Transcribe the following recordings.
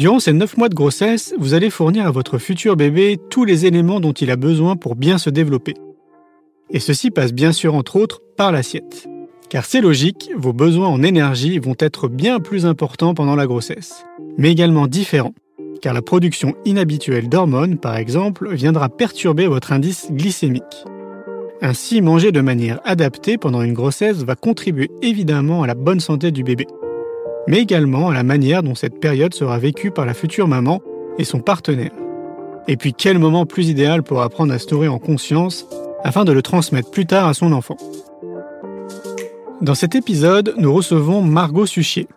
Durant ces 9 mois de grossesse, vous allez fournir à votre futur bébé tous les éléments dont il a besoin pour bien se développer. Et ceci passe bien sûr entre autres par l'assiette. Car c'est logique, vos besoins en énergie vont être bien plus importants pendant la grossesse, mais également différents, car la production inhabituelle d'hormones, par exemple, viendra perturber votre indice glycémique. Ainsi, manger de manière adaptée pendant une grossesse va contribuer évidemment à la bonne santé du bébé, mais également à la manière dont cette période sera vécue par la future maman et son partenaire. Et puis quel moment plus idéal pour apprendre à se nourrir en conscience afin de le transmettre plus tard à son enfant. Dans cet épisode, nous recevons Margot Suchier.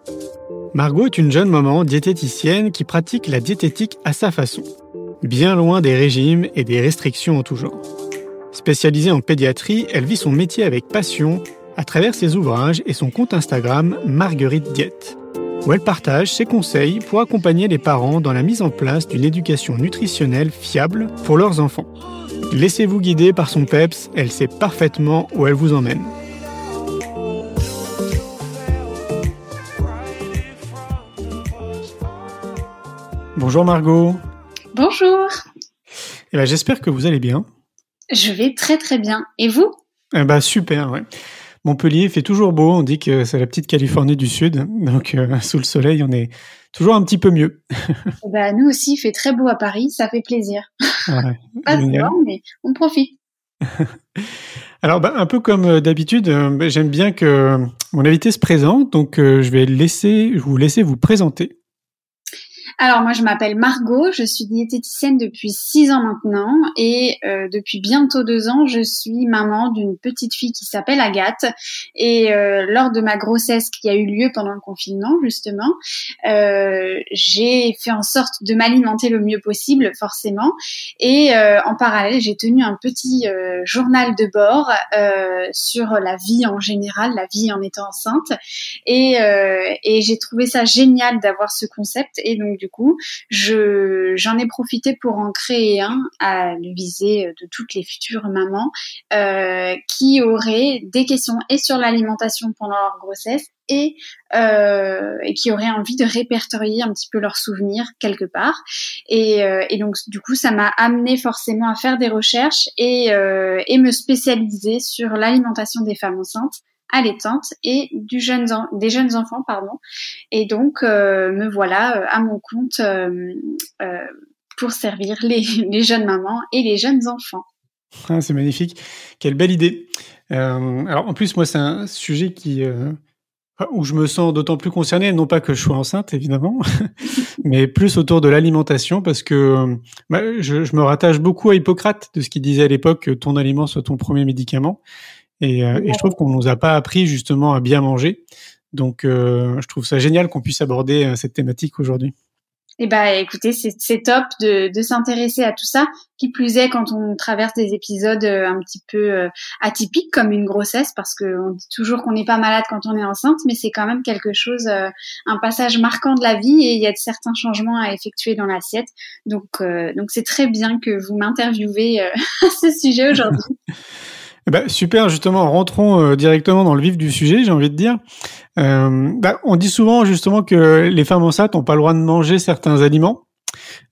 Margot est une jeune maman diététicienne qui pratique la diététique à sa façon, bien loin des régimes et des restrictions en tout genre. Spécialisée en pédiatrie, elle vit son métier avec passion à travers ses ouvrages et son compte Instagram Marguerite Diète, où elle partage ses conseils pour accompagner les parents dans la mise en place d'une éducation nutritionnelle fiable pour leurs enfants. Laissez-vous guider par son PEPS, elle sait parfaitement où elle vous emmène. Bonjour Margot. Bonjour. Eh ben, J'espère que vous allez bien. Je vais très très bien. Et vous? Eh ben, Super, ouais. Montpellier fait toujours beau, on dit que c'est la petite Californie du Sud, donc euh, sous le soleil on est toujours un petit peu mieux. Eh ben, nous aussi, il fait très beau à Paris, ça fait plaisir. Ouais, Pas souvent, mais on profite. Alors, bah, un peu comme euh, d'habitude, euh, j'aime bien que mon invité se présente, donc je vais laisser, je vous laisser vous présenter. Alors moi je m'appelle Margot, je suis diététicienne depuis six ans maintenant et euh, depuis bientôt deux ans je suis maman d'une petite fille qui s'appelle Agathe et euh, lors de ma grossesse qui a eu lieu pendant le confinement justement, euh, j'ai fait en sorte de m'alimenter le mieux possible forcément et en parallèle j'ai tenu un petit journal de bord sur la vie en général, la vie en étant enceinte et, et j'ai trouvé ça génial d'avoir ce concept et donc du coup, je j'en ai profité pour en créer un à le viser de toutes les futures mamans euh, qui auraient des questions et sur l'alimentation pendant leur grossesse et, euh, et qui auraient envie de répertorier un petit peu leurs souvenirs quelque part. Et, euh, donc du coup, ça m'a amené forcément à faire des recherches et me spécialiser sur l'alimentation des femmes enceintes allaitante et des jeunes enfants, pardon. Et donc, euh, me voilà euh, à mon compte euh, pour servir les, jeunes mamans et les jeunes enfants. Ah, c'est magnifique. Quelle belle idée. alors, en plus, moi, c'est un sujet qui où je me sens d'autant plus concerné, non pas que je sois enceinte évidemment, mais plus autour de l'alimentation parce que bah, je, me rattache beaucoup à Hippocrate de ce qu'il disait à l'époque que ton aliment soit ton premier médicament. Euh, et, je trouve qu'on nous a pas appris justement à bien manger. Donc, euh, je trouve ça génial qu'on puisse aborder euh, cette thématique aujourd'hui. Eh ben, écoutez, c'est top de, de s'intéresser à tout ça. Qui plus est quand on traverse des épisodes un petit peu atypiques comme une grossesse, parce qu'on dit toujours qu'on n'est pas malade quand on est enceinte, mais c'est quand même quelque chose, un passage marquant de la vie et il y a de certains changements à effectuer dans l'assiette. Donc, donc c'est très bien que vous m'interviewez à ce sujet aujourd'hui. Eh ben, super, justement, rentrons euh, directement dans le vif du sujet, j'ai envie de dire. Euh, bah, on dit souvent justement que les femmes enceintes n'ont pas le droit de manger certains aliments.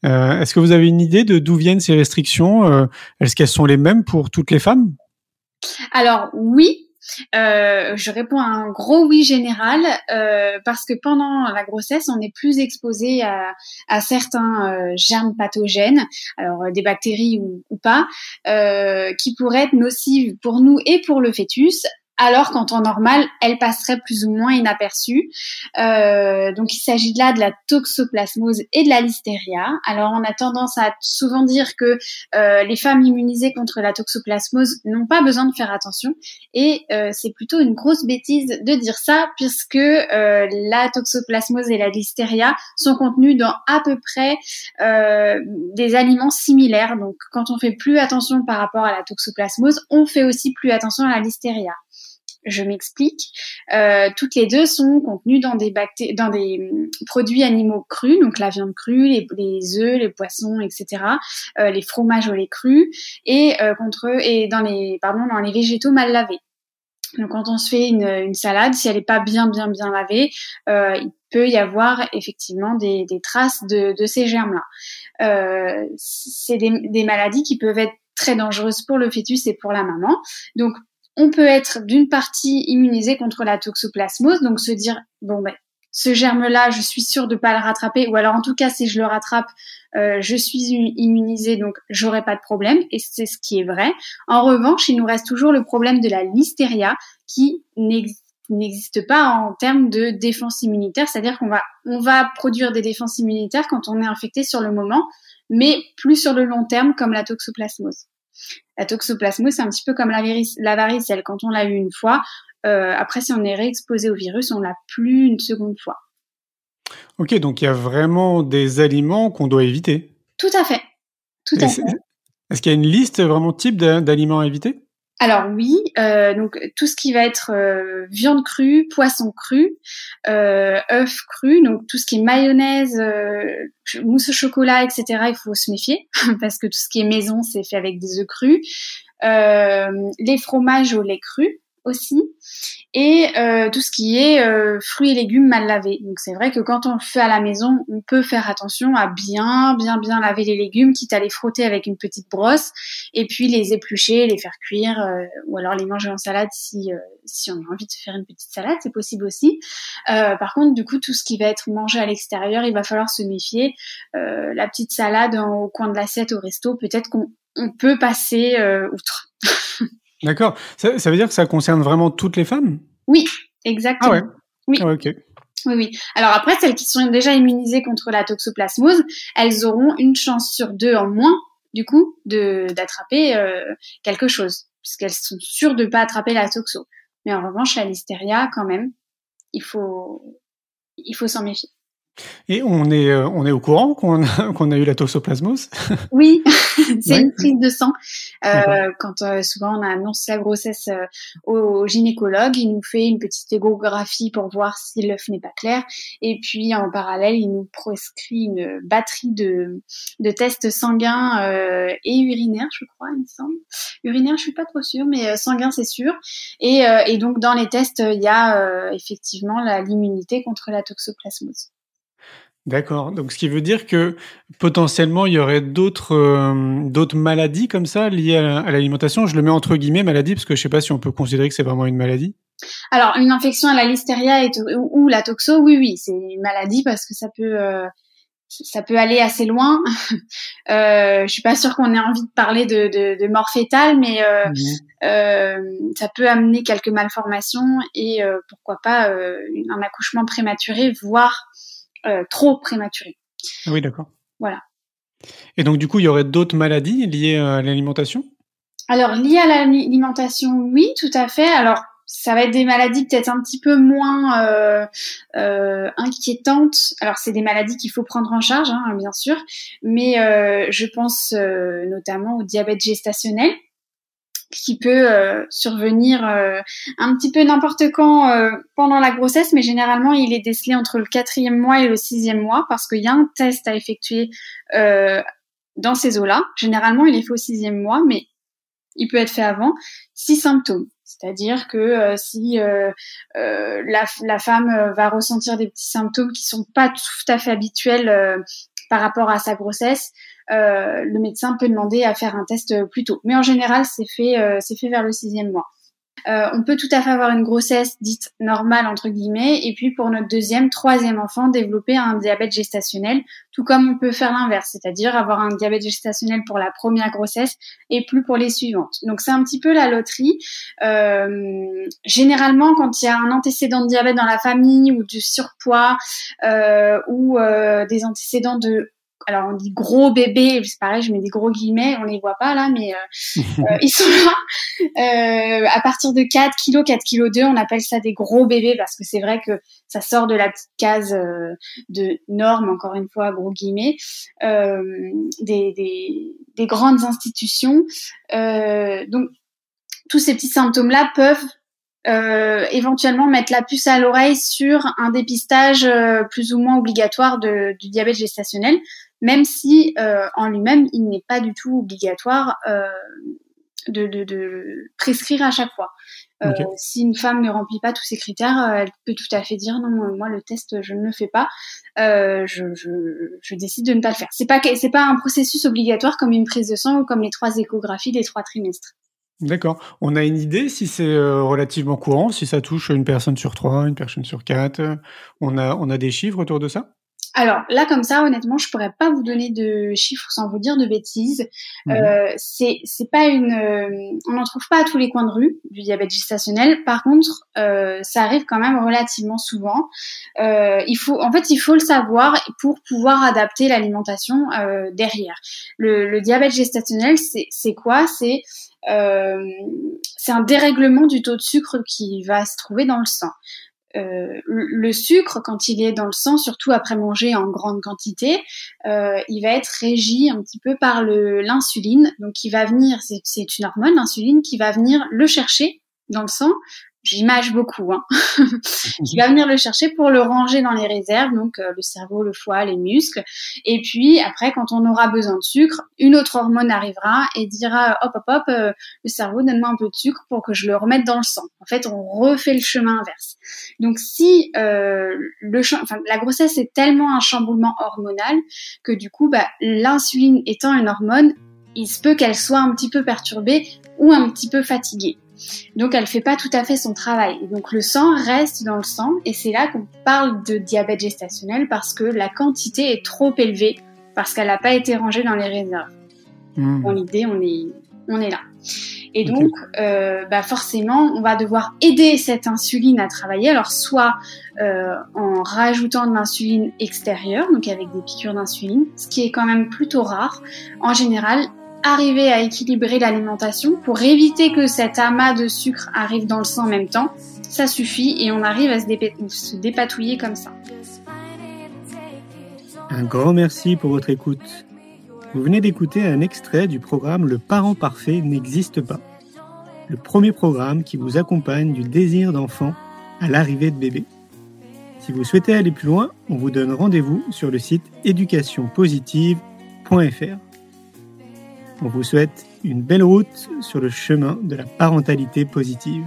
Euh, Est-ce que vous avez une idée de d'où viennent ces restrictions? Est-ce qu'elles sont les mêmes pour toutes les femmes? Alors oui, euh, je réponds à un gros oui général euh, parce que pendant la grossesse, on est plus exposé à, certains euh, germes pathogènes, alors des bactéries ou, ou pas, qui pourraient être nocives pour nous et pour le fœtus, alors qu'en temps normal, elle passerait plus ou moins inaperçue. Euh, donc il s'agit là de la toxoplasmose et de la listeria. Alors on a tendance à souvent dire que euh, les femmes immunisées contre la toxoplasmose n'ont pas besoin de faire attention, et euh, c'est plutôt une grosse bêtise de dire ça, puisque la toxoplasmose et la listeria sont contenues dans à peu près des aliments similaires. Donc quand on fait plus attention par rapport à la toxoplasmose, on fait aussi plus attention à la listeria. Je m'explique. Euh, toutes les deux sont contenues dans des, dans des hum, produits animaux crus, donc la viande crue, les, les œufs, les poissons, etc., euh, les fromages au lait cru, et euh, contre et dans les pardon dans les végétaux mal lavés. Donc quand on se fait une, salade, si elle n'est pas bien bien bien lavée, euh, il peut y avoir effectivement des, traces de, ces germes-là. Euh, c'est des, maladies qui peuvent être très dangereuses pour le fœtus et pour la maman. Donc on peut être d'une partie immunisé contre la toxoplasmose, donc se dire bon ben ce germe-là, je suis sûre de pas le rattraper, ou alors en tout cas si je le rattrape, euh, je suis immunisée, donc j'aurai pas de problème, et c'est ce qui est vrai. En revanche, il nous reste toujours le problème de la listeria qui n'existe pas en termes de défense immunitaire, c'est-à-dire qu'on va on va produire des défenses immunitaires quand on est infecté sur le moment, mais plus sur le long terme comme la toxoplasmose. La toxoplasmose, c'est un petit peu comme la, varicelle. Quand on l'a eu une fois, euh, après, si on est réexposé au virus, on l'a plus une seconde fois. Ok, donc il y a vraiment des aliments qu'on doit éviter. Tout à fait. Tout à fait. Est-ce qu'il y a une liste vraiment type d'aliments à éviter? Alors oui, euh, donc tout ce qui va être euh, viande crue, poisson cru, euh, œufs crus, donc tout ce qui est mayonnaise, mousse au chocolat, etc. Il faut se méfier parce que tout ce qui est maison, c'est fait avec des œufs crus. les fromages au lait cru, aussi, et euh, tout ce qui est euh, fruits et légumes mal lavés. Donc c'est vrai que quand on le fait à la maison, on peut faire attention à bien, bien, bien laver les légumes, quitte à les frotter avec une petite brosse, et puis les éplucher, les faire cuire, euh, ou alors les manger en salade si si on a envie de faire une petite salade, c'est possible aussi. par contre, du coup, tout ce qui va être mangé à l'extérieur, il va falloir se méfier. la petite salade au coin de l'assiette au resto, peut-être qu'on peut passer outre. D'accord. Ça, veut dire que ça concerne vraiment toutes les femmes? Oui, exactement. Ah ouais? Oui. Ah ok. Oui, oui. Alors après, celles qui sont déjà immunisées contre la toxoplasmose, elles auront une chance sur deux en moins, du coup, de d'attraper euh, quelque chose, puisqu'elles sont sûres de ne pas attraper la toxo. Mais en revanche, la listeria, quand même, il faut il faut s'en méfier. Et on est, euh, on est au courant qu'on a, qu'on a eu la toxoplasmose Oui, c'est une prise de sang. Euh, quand euh, souvent on annonce la grossesse euh, au, gynécologue, il nous fait une petite échographie pour voir si l'œuf n'est pas clair. Et puis en parallèle, il nous prescrit une batterie de, de tests sanguins et urinaires, je crois, il me semble. Urinaire, je suis pas trop sûre, mais sanguin, c'est sûr. Et, et donc dans les tests, il y a effectivement l'immunité contre la toxoplasmose. D'accord. Donc, ce qui veut dire que potentiellement, il y aurait d'autres euh, d'autres maladies comme ça liées à, l'alimentation. Je le mets entre guillemets maladie parce que je sais pas si on peut considérer que c'est vraiment une maladie. Alors, une infection à la listeria ou, la toxo, oui, oui, c'est une maladie parce que ça peut euh, ça peut aller assez loin. euh, je suis pas sûre qu'on ait envie de parler de, de, mort fétale, mais euh, mmh. ça peut amener quelques malformations et pourquoi pas un accouchement prématuré, voire trop prématuré. Ah oui, d'accord. Voilà. Et donc, du coup, il y aurait d'autres maladies liées à l'alimentation? Alors, liées à l'alimentation, oui, tout à fait. Alors, ça va être des maladies peut-être un petit peu moins euh, euh, inquiétantes. Alors c'est des maladies qu'il faut prendre en charge, hein, bien sûr, mais euh, je pense euh, notamment au diabète gestationnel qui peut euh, survenir euh, un petit peu n'importe quand euh, pendant la grossesse, mais généralement il est décelé entre le quatrième mois et le sixième mois parce qu'il y a un test à effectuer dans ces eaux-là. Généralement il est fait au sixième mois, mais il peut être fait avant. Six symptômes, c'est-à-dire que si la, la, femme va ressentir des petits symptômes qui sont pas tout à fait habituels par rapport à sa grossesse, euh, le médecin peut demander à faire un test plus tôt. Mais en général, c'est fait, euh, c'est fait vers le sixième mois. Euh, on peut tout à fait avoir une grossesse dite normale entre guillemets, et puis pour notre deuxième, troisième enfant, développer un diabète gestationnel, tout comme on peut faire l'inverse, c'est-à-dire avoir un diabète gestationnel pour la première grossesse et plus pour les suivantes. Donc c'est un petit peu la loterie. Euh, généralement, quand il y a un antécédent de diabète dans la famille ou du surpoids euh, ou des antécédents de alors on dit gros bébés, c'est pareil, je mets des gros guillemets, on les voit pas là, mais euh, euh, ils sont là. Euh, à partir de 4 kg, 4 kg 2, on appelle ça des gros bébés parce que c'est vrai que ça sort de la petite case de normes, encore une fois, gros guillemets, des, des, des, grandes institutions. donc tous ces petits symptômes-là peuvent éventuellement mettre la puce à l'oreille sur un dépistage plus ou moins obligatoire du diabète gestationnel, même si euh, en lui-même il n'est pas du tout obligatoire de, de, prescrire à chaque fois. Euh, si une femme ne remplit pas tous ces critères, euh, elle peut tout à fait dire non, moi le test je ne le fais pas, euh, je, je, je, décide de ne pas le faire. C'est pas c'est pas un processus obligatoire comme une prise de sang ou comme les trois échographies des trois trimestres. D'accord. On a une idée si c'est relativement courant, si ça touche une personne sur trois, une personne sur quatre. On a on a des chiffres autour de ça? Alors là, comme ça, honnêtement, je pourrais pas vous donner de chiffres sans vous dire de bêtises. Mhm. Euh, c'est c'est pas une, euh, on n'en trouve pas à tous les coins de rue du diabète gestationnel. Par contre, euh, ça arrive quand même relativement souvent. Euh, il faut, en fait, il faut le savoir pour pouvoir adapter l'alimentation euh, derrière. Le, le, diabète gestationnel, c'est c'est quoi? C'est euh, c'est un dérèglement du taux de sucre qui va se trouver dans le sang. Euh, le sucre, quand il est dans le sang, surtout après manger en grande quantité, euh, il va être régi un petit peu par l'insuline. Donc, il va venir, c'est une hormone, l'insuline, qui va venir le chercher dans le sang j'image beaucoup, hein, qui va venir le chercher pour le ranger dans les réserves, donc euh, le cerveau, le foie, les muscles. Et puis après, quand on aura besoin de sucre, une autre hormone arrivera et dira hop hop hop, euh, le cerveau donne-moi un peu de sucre pour que je le remette dans le sang. En fait, on refait le chemin inverse. Donc si euh, le enfin, la grossesse est tellement un chamboulement hormonal que du coup, bah, l'insuline étant une hormone, il se peut qu'elle soit un petit peu perturbée ou un petit peu fatiguée. Donc elle fait pas tout à fait son travail. donc le sang reste dans le sang et c'est là qu'on parle de diabète gestationnel parce que la quantité est trop élevée parce qu'elle n'a pas été rangée dans les réserves. Mmh. Dans l'idée, on est, on est là. Et donc, euh, bah forcément, on va devoir aider cette insuline à travailler. Alors, soit euh, en rajoutant de l'insuline extérieure, donc avec des piqûres d'insuline, ce qui est quand même plutôt rare. En général, arriver à équilibrer l'alimentation pour éviter que cet amas de sucre arrive dans le sang en même temps, ça suffit et on arrive à se, dépatouiller comme ça. Un grand merci pour votre écoute. Vous venez d'écouter un extrait du programme Le parent parfait n'existe pas. Le premier programme qui vous accompagne du désir d'enfant à l'arrivée de bébé. Si vous souhaitez aller plus loin, on vous donne rendez-vous sur le site éducationpositive.fr. On vous souhaite une belle route sur le chemin de la parentalité positive.